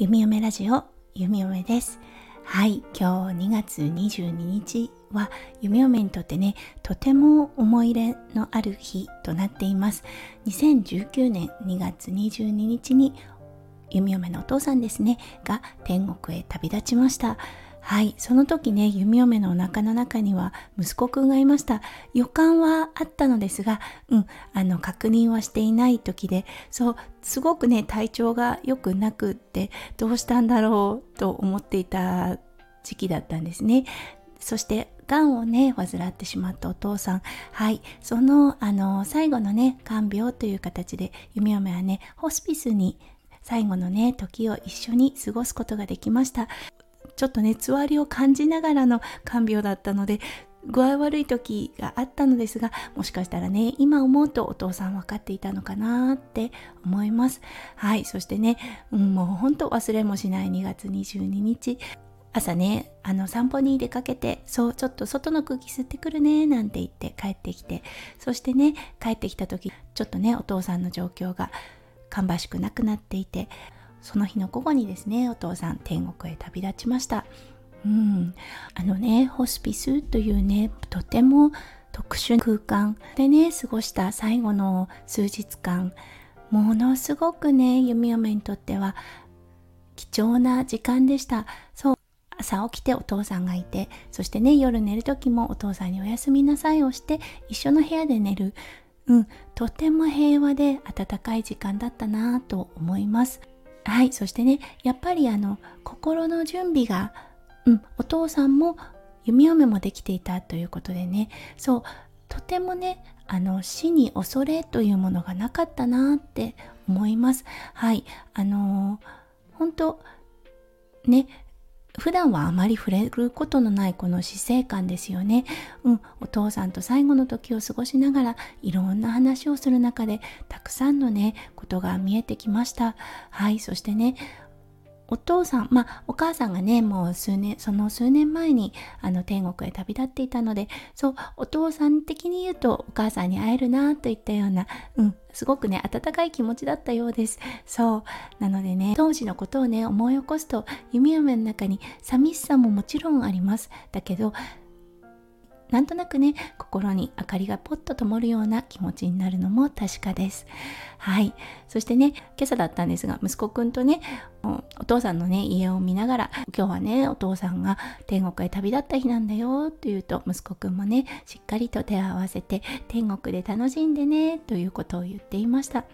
弓嫁ラジオ弓嫁です。はい今日2月22日は弓嫁にとってねとても思い入れのある日となっています。2019年2月22日に弓嫁のお父さんですねが天国へ旅立ちました。はい。その時ね弓嫁のお腹の中には息子くんがいました。予感はあったのですがうんあの確認はしていない時でそうすごくね体調が良くなくってどうしたんだろうと思っていた時期だったんですね。そしてがんをね患ってしまったお父さん。はい。そのあの最後のね看病という形で弓嫁はねホスピスに最後のね時を一緒に過ごすことができました。ちょっとねつわりを感じながらの看病だったので具合悪い時があったのですがもしかしたらね今思うとお父さん分かっていたのかなって思います。はいそしてね、うん、もうほんと忘れもしない2月22日。朝ねあの散歩に出かけてそうちょっと外の空気吸ってくるねなんて言って帰ってきて。そしてね帰ってきた時ちょっとねお父さんの状況が芳しくなくなっていて。その日の午後にですねお父さん天国へ旅立ちました。うん。あのねホスピスというねとても特殊な空間でね過ごした最後の数日間ものすごくね弓嫁にとっては貴重な時間でした。そう朝起きてお父さんがいてそしてね夜寝る時もお父さんにおやすみなさいをして一緒の部屋で寝る。うん。とても平和で温かい時間だったなと思います。はいそしてねやっぱりあの心の準備が、うん、お父さんも弓嫁もできていたということでね。そうとてもねあの死に恐れというものがなかったなって思います。はいあのー、本当ね普段はあまり触れることのないこの死生観ですよね。うん、お父さんと最後の時を過ごしながらいろんな話をする中でたくさんのねことが見えてきました。はい、そしてねお父さん、まあ、お母さんがね、もう数年、その数年前に、あの、天国へ旅立っていたので、そう、お父さん的に言うと、お母さんに会えるな、といったような、うん、すごくね、温かい気持ちだったようです。そう。なのでね、当時のことをね、思い起こすと、弓嫁の中に寂しさももちろんあります。だけど、なんとなくね心に明かりがポッと灯るような気持ちになるのも確かです。はい。そしてね今朝だったんですが息子くんとねお父さんのね家を見ながら今日はねお父さんが天国へ旅立った日なんだよって言うと息子くんもねしっかりと手を合わせて天国で楽しんでねということを言っていました。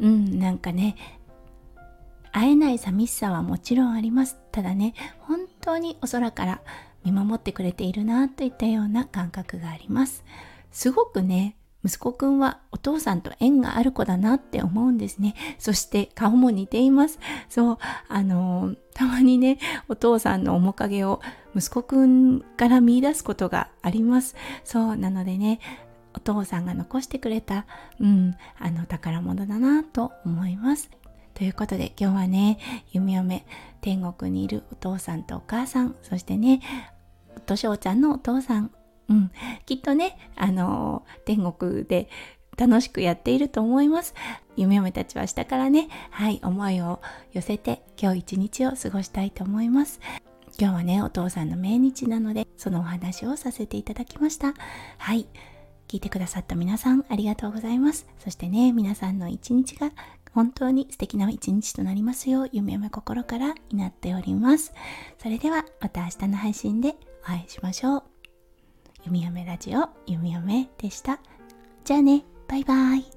うんなんかね会えない寂しさはもちろんあります。ただね本当にお空から見守ってくれているなといったような感覚がありますすごくね息子くんはお父さんと縁がある子だなって思うんですね。そして顔も似ています。そう、あのー、たまにね、お父さんの面影を息子くんから見出すことがあります。そう、なのでね、お父さんが残してくれた、うん、あの宝物だなと思います。ということで今日はね、弓嫁、天国にいるお父さんとお母さん、そしてね、としょうちゃんのお父さん、うん、きっとね、あの、天国で楽しくやっていると思います。夢嫁たちは下からね、はい、思いを寄せて今日一日を過ごしたいと思います。今日はね、お父さんの命日なので、そのお話をさせていただきました。はい。聞いてくださった皆さんありがとうございます。そしてね、皆さんの一日が本当に素敵な一日となりますよう、夢夢心から祈っております。それではまた明日の配信でお会いしましょう。ゆみやめラジオ、ゆみやめでした。じゃあね、バイバイ。